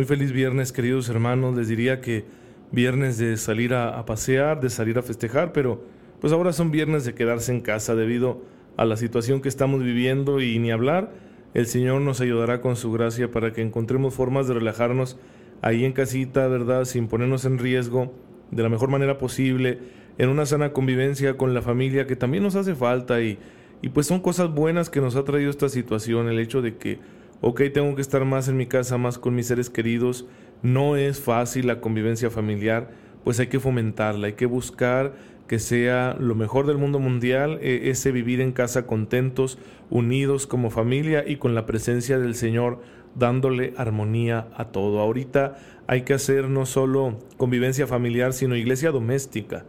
Muy feliz viernes, queridos hermanos. Les diría que viernes de salir a, pasear, de salir a festejar, pero pues ahora son viernes de quedarse en casa debido a la situación que estamos viviendo y ni hablar. El Señor nos ayudará con su gracia para que encontremos formas de relajarnos ahí en casita, ¿verdad? Sin ponernos en riesgo, de la mejor manera posible, en una sana convivencia con la familia que también nos hace falta y, y pues son cosas buenas que nos ha traído esta situación, el hecho de que ok, tengo que estar más en mi casa, más con mis seres queridos, no es fácil la convivencia familiar, pues hay que fomentarla, hay que buscar que sea lo mejor del mundo mundial, e, ese vivir en casa contentos, unidos como familia y con la presencia del Señor dándole armonía a todo. Ahorita hay que hacer no solo convivencia familiar, sino iglesia doméstica.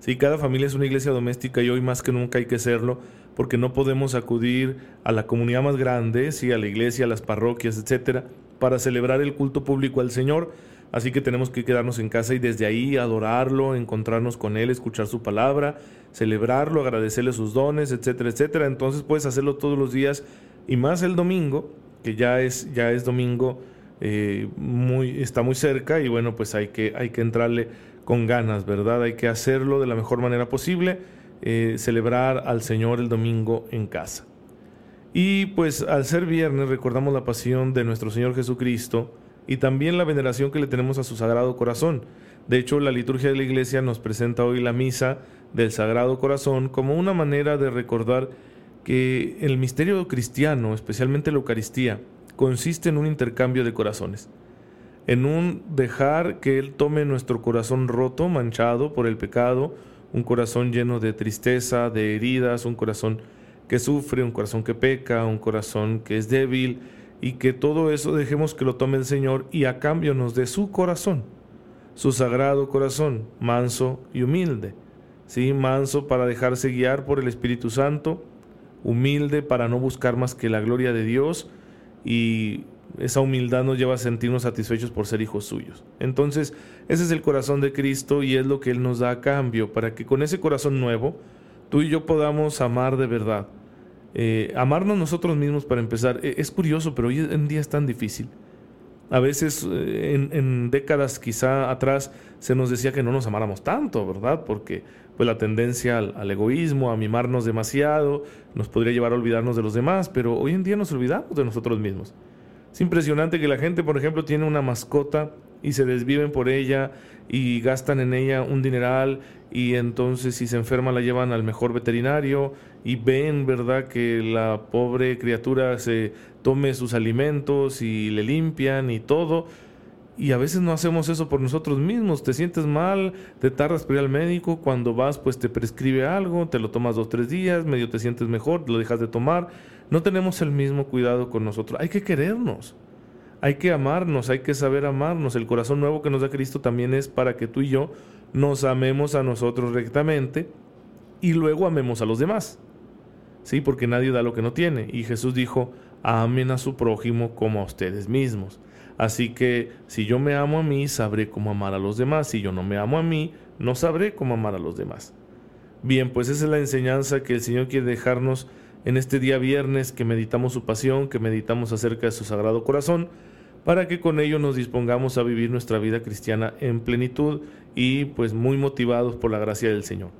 Sí, cada familia es una iglesia doméstica y hoy más que nunca hay que serlo porque no podemos acudir a la comunidad más grande, sí, a la iglesia, a las parroquias, etcétera, para celebrar el culto público al Señor. Así que tenemos que quedarnos en casa y desde ahí adorarlo, encontrarnos con Él, escuchar su palabra, celebrarlo, agradecerle sus dones, etcétera, etcétera. Entonces puedes hacerlo todos los días y más el domingo, que ya es, ya es domingo, eh, muy, está muy cerca y bueno, pues hay que, hay que entrarle con ganas, ¿verdad? Hay que hacerlo de la mejor manera posible eh, celebrar al Señor el domingo en casa. Y pues al ser viernes recordamos la pasión de nuestro Señor Jesucristo y también la veneración que le tenemos a su Sagrado Corazón. De hecho, la liturgia de la Iglesia nos presenta hoy la misa del Sagrado Corazón como una manera de recordar que el misterio cristiano, especialmente la Eucaristía, consiste en un intercambio de corazones, en un dejar que Él tome nuestro corazón roto, manchado por el pecado, un corazón lleno de tristeza, de heridas, un corazón que sufre, un corazón que peca, un corazón que es débil, y que todo eso dejemos que lo tome el Señor y a cambio nos dé su corazón, su sagrado corazón, manso y humilde. Sí, manso para dejarse guiar por el Espíritu Santo, humilde para no buscar más que la gloria de Dios y esa humildad nos lleva a sentirnos satisfechos por ser hijos suyos. Entonces, ese es el corazón de Cristo y es lo que Él nos da a cambio, para que con ese corazón nuevo, tú y yo podamos amar de verdad. Eh, amarnos nosotros mismos para empezar. E, es curioso, pero hoy en día es tan difícil. A veces, eh, en, décadas quizá atrás, se nos decía que no nos amáramos tanto, ¿verdad? Porque pues la tendencia al, al, egoísmo, a mimarnos demasiado, nos podría llevar a olvidarnos de los demás, pero hoy en día nos olvidamos de nosotros mismos. Es impresionante que la gente, por ejemplo, tiene una mascota y se desviven por ella y gastan en ella un dineral y entonces si se enferma la llevan al mejor veterinario y ven, ¿verdad?, que la pobre criatura se tome sus alimentos y le limpian y todo. Y a veces no hacemos eso por nosotros mismos. Te sientes mal, te tardas para ir al médico, cuando vas pues te prescribe algo, te lo tomas dos, tres días, medio te sientes mejor, lo dejas de tomar no tenemos el mismo cuidado con nosotros. Hay que querernos, hay que amarnos, hay que saber amarnos. El corazón nuevo que nos da Cristo también es para que tú y yo nos amemos a nosotros rectamente y luego amemos a los demás. Sí, porque nadie da lo que no tiene. Y Jesús dijo, amen a su prójimo como a ustedes mismos. Así que si yo me amo a mí, sabré cómo amar a los demás. Si yo no me amo a mí, no sabré cómo amar a los demás. Bien, pues esa es la enseñanza que el Señor quiere dejarnos en este día viernes que meditamos su pasión, que meditamos acerca de su sagrado corazón, para que con ello nos dispongamos a vivir nuestra vida cristiana en plenitud y pues muy motivados por la gracia del Señor.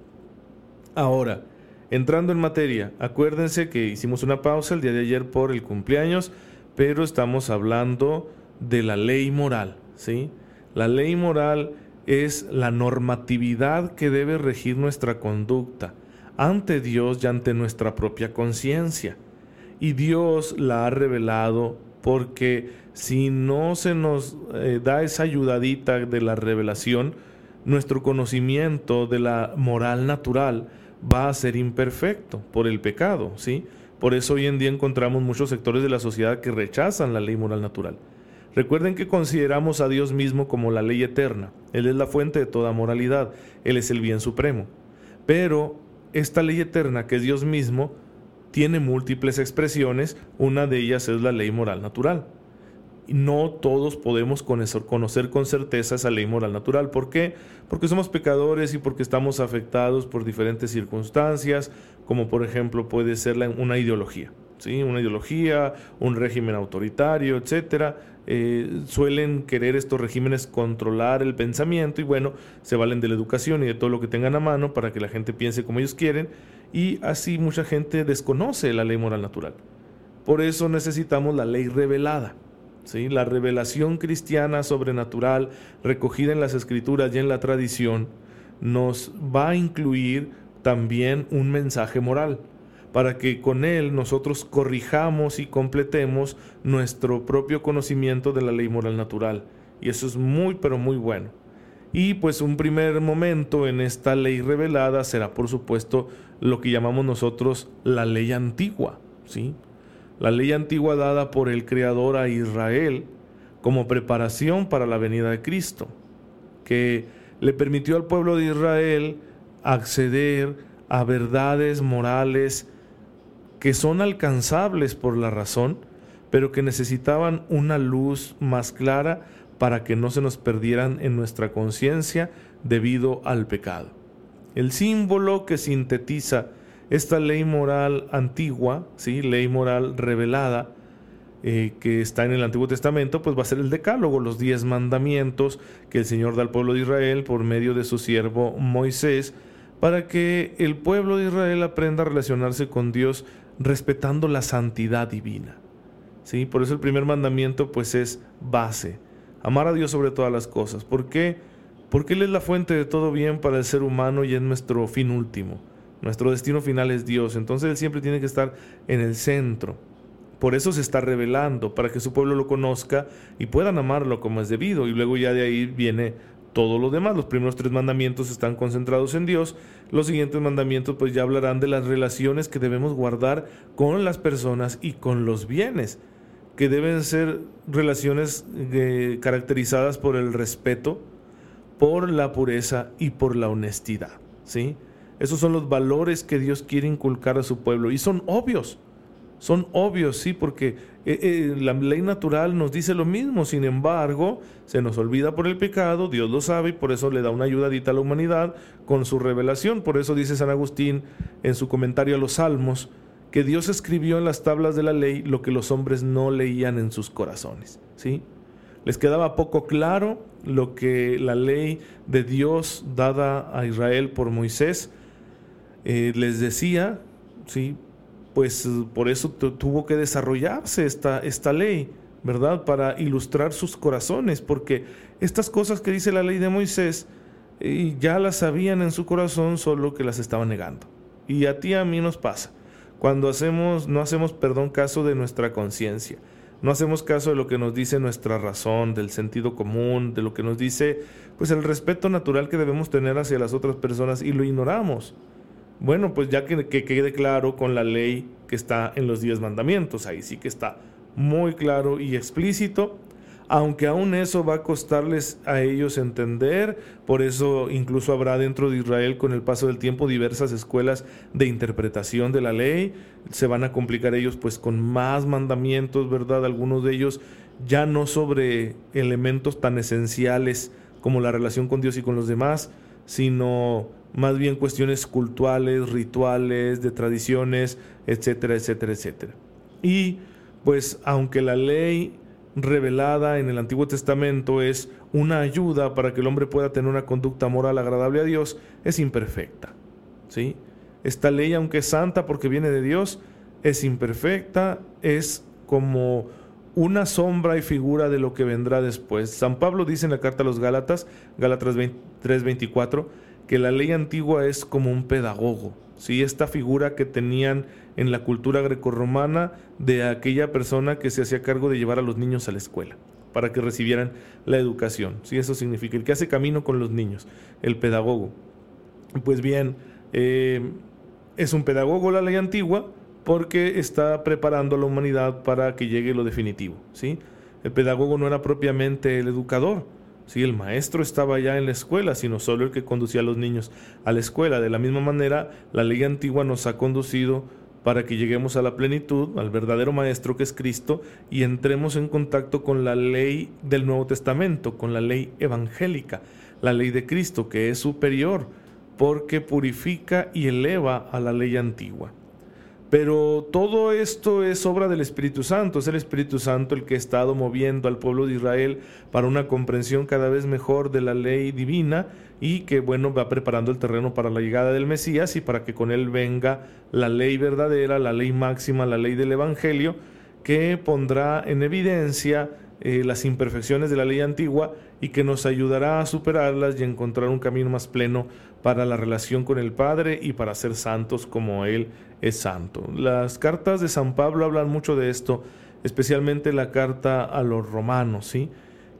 Ahora, entrando en materia, acuérdense que hicimos una pausa el día de ayer por el cumpleaños, pero estamos hablando de la ley moral, ¿sí? La ley moral es la normatividad que debe regir nuestra conducta ante Dios y ante nuestra propia conciencia. Y Dios la ha revelado porque si no se nos eh, da esa ayudadita de la revelación, nuestro conocimiento de la moral natural va a ser imperfecto por el pecado, ¿sí? Por eso hoy en día encontramos muchos sectores de la sociedad que rechazan la ley moral natural. Recuerden que consideramos a Dios mismo como la ley eterna. Él es la fuente de toda moralidad. Él es el bien supremo. Pero esta ley eterna, que es Dios mismo, tiene múltiples expresiones. Una de ellas es la ley moral natural. No todos podemos conocer con certeza esa ley moral natural. ¿Por qué? Porque somos pecadores y porque estamos afectados por diferentes circunstancias, como por ejemplo puede ser una ideología. ¿Sí? Una ideología, un régimen autoritario, etcétera eh, suelen querer estos regímenes controlar el pensamiento y bueno, se valen de la educación y de todo lo que tengan a mano para que la gente piense como ellos quieren y así mucha gente desconoce la ley moral natural. Por eso necesitamos la ley revelada. ¿sí? La revelación cristiana sobrenatural recogida en las escrituras y en la tradición nos va a incluir también un mensaje moral para que con él nosotros corrijamos y completemos nuestro propio conocimiento de la ley moral natural. Y eso es muy, pero muy bueno. Y pues un primer momento en esta ley revelada será por supuesto lo que llamamos nosotros la ley antigua, ¿sí? La ley antigua dada por el Creador a Israel como preparación para la venida de Cristo, que le permitió al pueblo de Israel acceder a verdades morales que son alcanzables por la razón, pero que necesitaban una luz más clara para que no se nos perdieran en nuestra conciencia debido al pecado. El símbolo que sintetiza esta ley moral antigua, ¿sí? ley moral revelada, eh, que está en el Antiguo Testamento, pues va a ser el decálogo, los diez mandamientos que el Señor da al pueblo de Israel por medio de su siervo Moisés, para que el pueblo de Israel aprenda a relacionarse con Dios respetando la santidad divina. ¿Sí? Por eso el primer mandamiento pues es base, amar a Dios sobre todas las cosas. ¿Por qué? Porque Él es la fuente de todo bien para el ser humano y es nuestro fin último. Nuestro destino final es Dios, entonces Él siempre tiene que estar en el centro. Por eso se está revelando, para que su pueblo lo conozca y puedan amarlo como es debido. Y luego ya de ahí viene todo lo demás. Los primeros tres mandamientos están concentrados en Dios. Los siguientes mandamientos pues ya hablarán de las relaciones que debemos guardar con las personas y con los bienes, que deben ser relaciones eh, caracterizadas por el respeto, por la pureza y por la honestidad. ¿sí? Esos son los valores que Dios quiere inculcar a su pueblo y son obvios. Son obvios, sí, porque eh, eh, la ley natural nos dice lo mismo, sin embargo, se nos olvida por el pecado, Dios lo sabe y por eso le da una ayudadita a la humanidad con su revelación. Por eso dice San Agustín en su comentario a los Salmos, que Dios escribió en las tablas de la ley lo que los hombres no leían en sus corazones, ¿sí? Les quedaba poco claro lo que la ley de Dios dada a Israel por Moisés eh, les decía, ¿sí? Pues por eso tuvo que desarrollarse esta, esta ley, ¿verdad? Para ilustrar sus corazones, porque estas cosas que dice la ley de Moisés eh, ya las sabían en su corazón, solo que las estaban negando. Y a ti a mí nos pasa. Cuando hacemos, no hacemos, perdón, caso de nuestra conciencia, no hacemos caso de lo que nos dice nuestra razón, del sentido común, de lo que nos dice, pues el respeto natural que debemos tener hacia las otras personas y lo ignoramos. Bueno, pues ya que, quede claro con la ley que está en los diez mandamientos, ahí sí que está muy claro y explícito, aunque aún eso va a costarles a ellos entender, por eso incluso habrá dentro de Israel con el paso del tiempo diversas escuelas de interpretación de la ley, se van a complicar ellos pues con más mandamientos, ¿verdad? Algunos de ellos ya no sobre elementos tan esenciales como la relación con Dios y con los demás, sino más bien cuestiones cultuales, rituales, de tradiciones, etcétera, etcétera, etcétera. Y pues aunque la ley revelada en el Antiguo Testamento es una ayuda para que el hombre pueda tener una conducta moral agradable a Dios, es imperfecta. ¿sí? Esta ley, aunque es santa porque viene de Dios, es imperfecta, es como una sombra y figura de lo que vendrá después. San Pablo dice en la carta a los Gálatas, Gálatas 3:24, que la ley antigua es como un pedagogo, ¿sí? esta figura que tenían en la cultura grecorromana de aquella persona que se hacía cargo de llevar a los niños a la escuela para que recibieran la educación. ¿sí? Eso significa el que hace camino con los niños, el pedagogo. Pues bien, Eh, es un pedagogo la ley antigua porque está preparando a la humanidad para que llegue lo definitivo. ¿sí? El pedagogo no era propiamente el educador, ¿sí? el maestro estaba ya en la escuela, sino solo el que conducía a los niños a la escuela. De la misma manera, la ley antigua nos ha conducido para que lleguemos a la plenitud, al verdadero Maestro que es Cristo, y entremos en contacto con la ley del Nuevo Testamento, con la ley evangélica, la ley de Cristo, que es superior, porque purifica y eleva a la ley antigua. Pero todo esto es obra del Espíritu Santo, es el Espíritu Santo el que ha estado moviendo al pueblo de Israel para una comprensión cada vez mejor de la ley divina y que bueno va preparando el terreno para la llegada del Mesías y para que con él venga la ley verdadera, la ley máxima, la ley del Evangelio, que pondrá en evidencia eh, las imperfecciones de la ley antigua y que nos ayudará a superarlas y encontrar un camino más pleno para la relación con el Padre y para ser santos como Él es santo. Las cartas de San Pablo hablan mucho de esto, especialmente la carta a los romanos, ¿sí?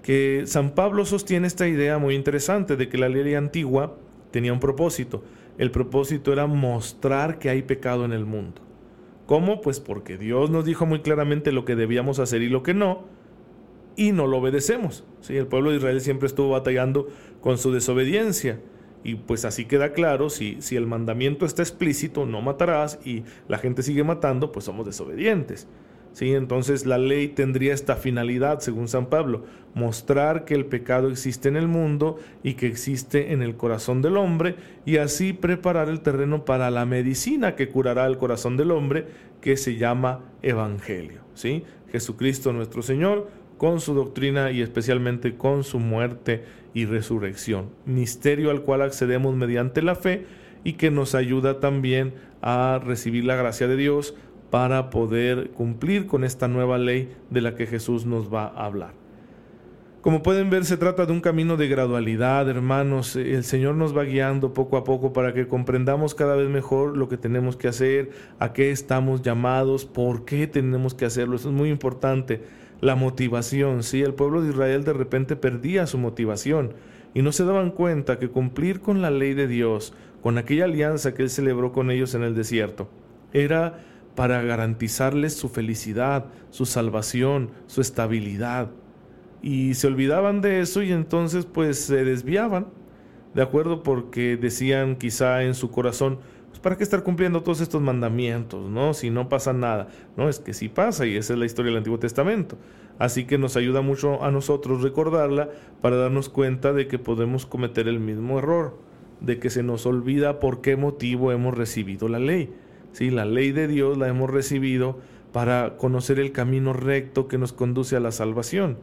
que San Pablo sostiene esta idea muy interesante de que la ley antigua tenía un propósito. El propósito era mostrar que hay pecado en el mundo. ¿Cómo? Pues porque Dios nos dijo muy claramente lo que debíamos hacer y lo que no, y no lo obedecemos. ¿sí? El pueblo de Israel siempre estuvo batallando con su desobediencia. Y pues así queda claro, si, si el mandamiento está explícito, no matarás, y la gente sigue matando, pues somos desobedientes. ¿sí? Entonces la ley tendría esta finalidad, según San Pablo, mostrar que el pecado existe en el mundo y que existe en el corazón del hombre, y así preparar el terreno para la medicina que curará el corazón del hombre, que se llama Evangelio. ¿sí? Jesucristo nuestro Señor con su doctrina y especialmente con su muerte y resurrección, misterio al cual accedemos mediante la fe y que nos ayuda también a recibir la gracia de Dios para poder cumplir con esta nueva ley de la que Jesús nos va a hablar. Como pueden ver, se trata de un camino de gradualidad, hermanos. El Señor nos va guiando poco a poco para que comprendamos cada vez mejor lo que tenemos que hacer, a qué estamos llamados, por qué tenemos que hacerlo. Eso es muy importante la motivación, ¿sí? El pueblo de Israel de repente perdía su motivación y no se daban cuenta que cumplir con la ley de Dios, con aquella alianza que Él celebró con ellos en el desierto, era para garantizarles su felicidad, su salvación, su estabilidad. Y se olvidaban de eso y entonces pues se desviaban, ¿de acuerdo? Porque decían quizá en su corazón, pues, ¿para qué estar cumpliendo todos estos mandamientos, no? Si no pasa nada. No, es que sí pasa y esa es la historia del Antiguo Testamento. Así que nos ayuda mucho a nosotros recordarla para darnos cuenta de que podemos cometer el mismo error, de que se nos olvida por qué motivo hemos recibido la ley. Sí, la ley de Dios la hemos recibido para conocer el camino recto que nos conduce a la salvación.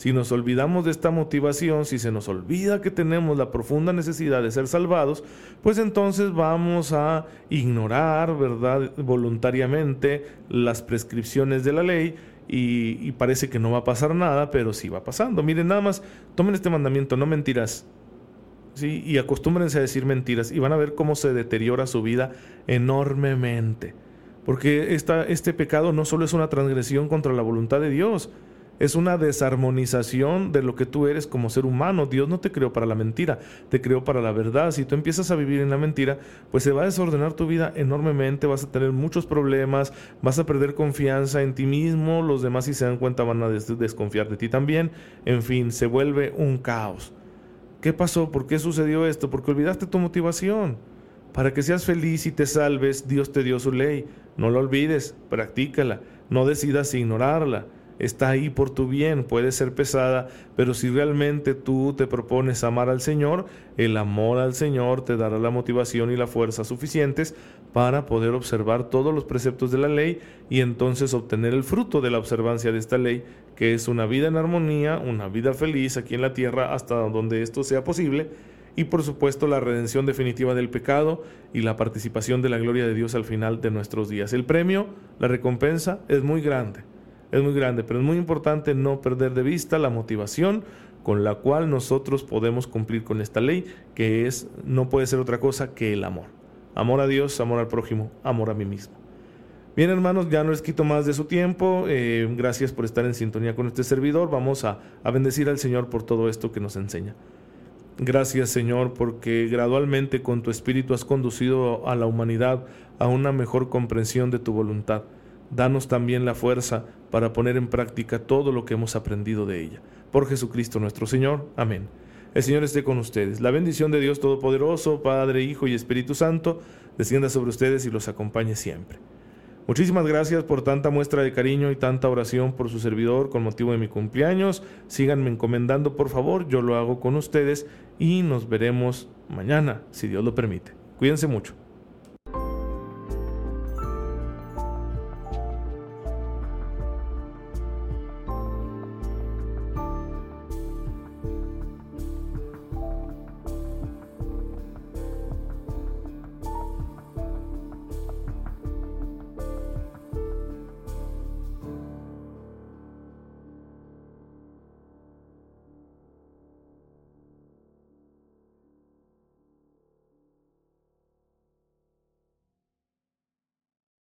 Si nos olvidamos de esta motivación, si se nos olvida que tenemos la profunda necesidad de ser salvados, pues entonces vamos a ignorar, ¿verdad?, voluntariamente las prescripciones de la ley y, parece que no va a pasar nada, pero sí va pasando. Miren, nada más, tomen este mandamiento, no mentiras. ¿sí? Y acostúmbrense a decir mentiras y van a ver cómo se deteriora su vida enormemente. Porque esta, este pecado no solo es una transgresión contra la voluntad de Dios, es una desarmonización de lo que tú eres como ser humano. Dios no te creó para la mentira, te creó para la verdad. Si tú empiezas a vivir en la mentira, pues se va a desordenar tu vida enormemente, vas a tener muchos problemas, vas a perder confianza en ti mismo, los demás si se dan cuenta van a desconfiar de ti también. En fin, se vuelve un caos. ¿Qué pasó? ¿Por qué sucedió esto? Porque olvidaste tu motivación. Para que seas feliz y te salves, Dios te dio su ley. No la olvides, practícala, no decidas ignorarla está ahí por tu bien, puede ser pesada, pero si realmente tú te propones amar al Señor, el amor al Señor te dará la motivación y la fuerza suficientes para poder observar todos los preceptos de la ley y entonces obtener el fruto de la observancia de esta ley, que es una vida en armonía, una vida feliz aquí en la tierra hasta donde esto sea posible, y por supuesto la redención definitiva del pecado y la participación de la gloria de Dios al final de nuestros días. El premio, la recompensa es muy grande es muy grande, pero es muy importante no perder de vista la motivación con la cual nosotros podemos cumplir con esta ley, que es no puede ser otra cosa que el amor. Amor a Dios, amor al prójimo, amor a mí mismo. Bien hermanos, ya no les quito más de su tiempo. Eh, gracias por estar en sintonía con este servidor. Vamos a, a bendecir al Señor por todo esto que nos enseña. Gracias Señor porque gradualmente con tu Espíritu has conducido a la humanidad a una mejor comprensión de tu voluntad. Danos también la fuerza para poner en práctica todo lo que hemos aprendido de ella. Por Jesucristo nuestro Señor. Amén. El Señor esté con ustedes. La bendición de Dios Todopoderoso, Padre, Hijo y Espíritu Santo, descienda sobre ustedes y los acompañe siempre. Muchísimas gracias por tanta muestra de cariño y tanta oración por su servidor con motivo de mi cumpleaños. Síganme encomendando, por favor, yo lo hago con ustedes y nos veremos mañana, si Dios lo permite. Cuídense mucho.